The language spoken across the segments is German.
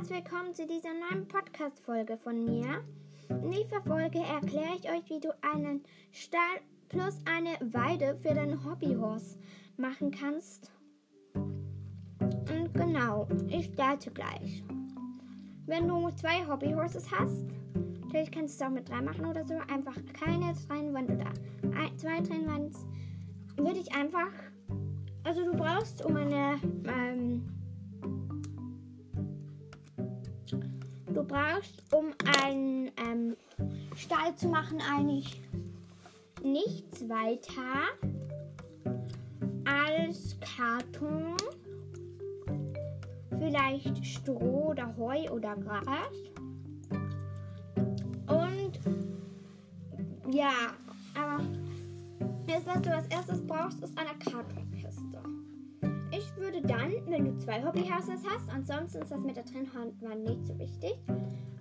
herzlich willkommen zu dieser neuen Podcast-Folge von mir. In dieser Folge erkläre ich euch, wie du einen Stall plus eine Weide für dein Hobbyhorse machen kannst. Und genau, ich starte gleich. Wenn du zwei Hobbyhorses hast, vielleicht kannst du es auch mit drei machen oder so, einfach keine Trennwand oder ein, zwei Trennwand, würde ich einfach, also du brauchst um eine, ähm, du brauchst, um einen ähm, Stall zu machen, eigentlich nichts weiter als Karton, vielleicht Stroh oder Heu oder Gras. Und ja, aber jetzt, was du als erstes brauchst, ist eine Kartonkiste. Ich würde dann, wenn du zwei Hobbyhouses hast, ansonsten ist das mit der Trennwand nicht so wichtig,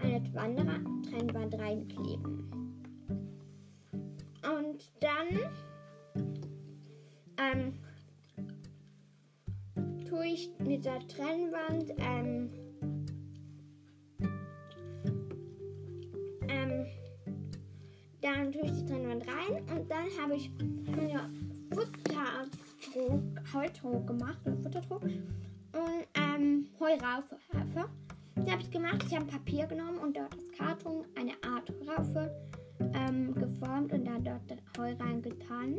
eine Wanderer Trennwand reinkleben. Und dann ähm, tue ich mit der Trennwand ähm, ähm, dann tue ich die Trennwand rein und dann habe ich meine Heutrog gemacht, einen Futtertrog und ähm, Heuraufe. Die habe ich gemacht. Ich habe Papier genommen und dort das Karton, eine Art Raufe ähm, geformt und dann dort Heu reingetan.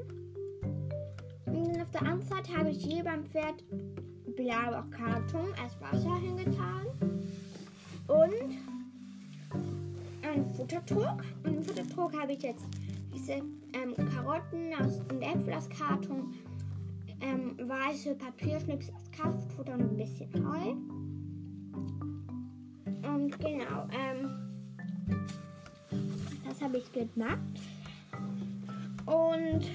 Und dann auf der anderen Seite habe ich hier beim Pferd blauer Karton als Wasser hingetan und einen Futtertrog. Und im Futtertrog habe ich jetzt diese ähm, Karotten aus, und Äpfel aus Karton, ähm, weiße Papierschnips aus Kraftfutter und ein bisschen Heu. Und genau, ähm, das habe ich gemacht. Und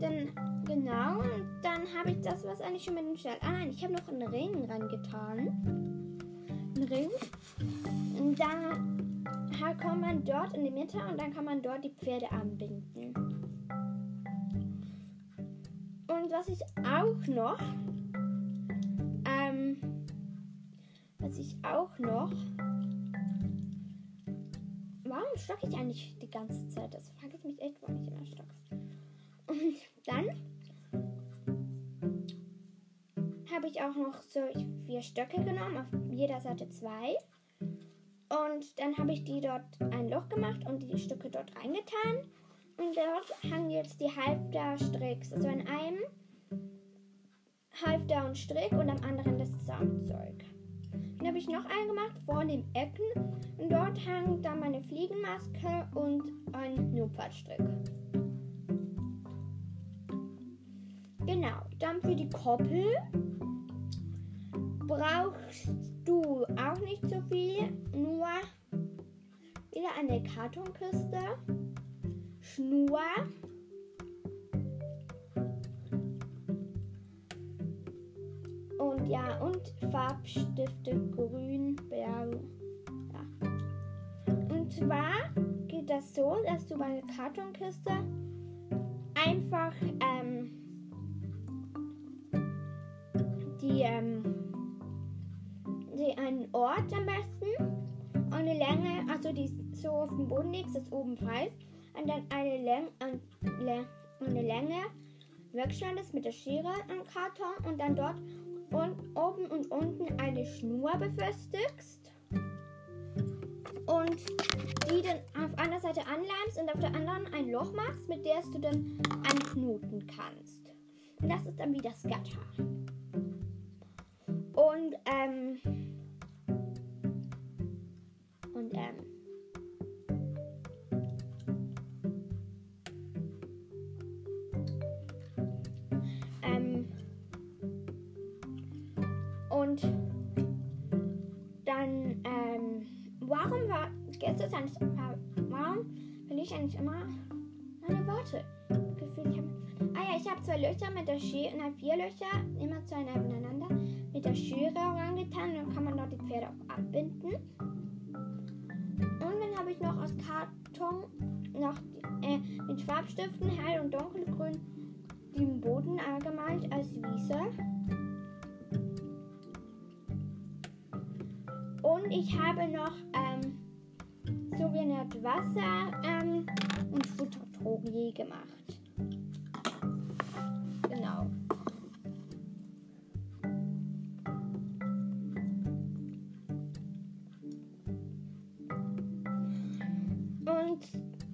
dann, genau, dann habe ich das, was eigentlich schon mit dem Stall. Ah nein, ich habe noch einen Ring rangetan. Einen Ring. Und dann kommt man dort in die Mitte und dann kann man dort die Pferde anbinden. Was ich auch noch, ähm, was ich auch noch, warum stocke ich eigentlich die ganze Zeit? Das frage ich mich echt, warum ich immer stocke. Und dann habe ich auch noch so vier Stöcke genommen, auf jeder Seite zwei. Und dann habe ich die dort ein Loch gemacht und die Stücke dort reingetan. Und dort hangen jetzt die Halfter-Stricks. Also in einem Halfter und Strick und am anderen das Zaumzeug. Dann habe ich noch einen gemacht vor den Ecken. Und dort hängt dann meine Fliegenmaske und ein Notfallstrick. Genau, dann für die Koppel brauchst du auch nicht so viel, nur wieder eine Kartonkiste, Schnur, ja, und Farbstifte grün, blau. Ja. Und zwar geht das so, dass du bei der Kartonkiste einfach ähm, die, ähm, die einen Ort am besten und eine Länge, also die so auf dem Boden liegt, das oben frei und dann eine, Läng eine Länge wegschneidest mit der Schere am Karton und dann dort und oben und unten eine Schnur befestigst und die dann auf einer Seite anleimst und auf der anderen ein Loch machst, mit der du dann anknoten kannst. Und das ist dann wie das Gatter. Und ähm und ähm ähm warum war gestern eigentlich warum bin ich eigentlich immer meine Worte gefühlt? Ah ja ich habe zwei Löcher mit der Schere nein vier Löcher immer zwei nebeneinander mit der Schere rangetan dann kann man dort die Pferde auch abbinden. Und dann habe ich noch aus Karton noch äh, mit Farbstiften hell und dunkelgrün den Boden angemalt als Wiese. Und ich habe noch Art Wasser ähm, und Futtertrog je gemacht. Genau. Und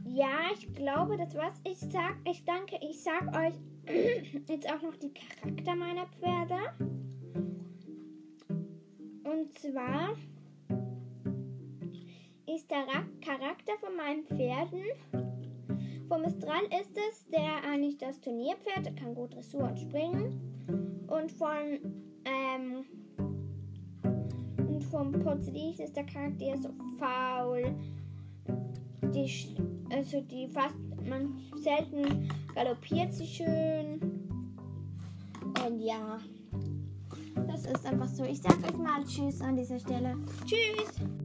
ja, ich glaube, das war's. Ich sag, ich danke, ich sag euch jetzt auch noch die Charakter meiner Pferde. Und zwar ist der Ra Charakter von meinen Pferden. Vom Mistral ist es der eigentlich das Turnierpferd, der kann gut Dressur und springen. Und von ähm, und vom Porzellis ist der Charakter so faul. Die, also die fast man selten galoppiert sie schön. Und ja, das ist einfach so. Ich sag euch mal Tschüss an dieser Stelle. Tschüss!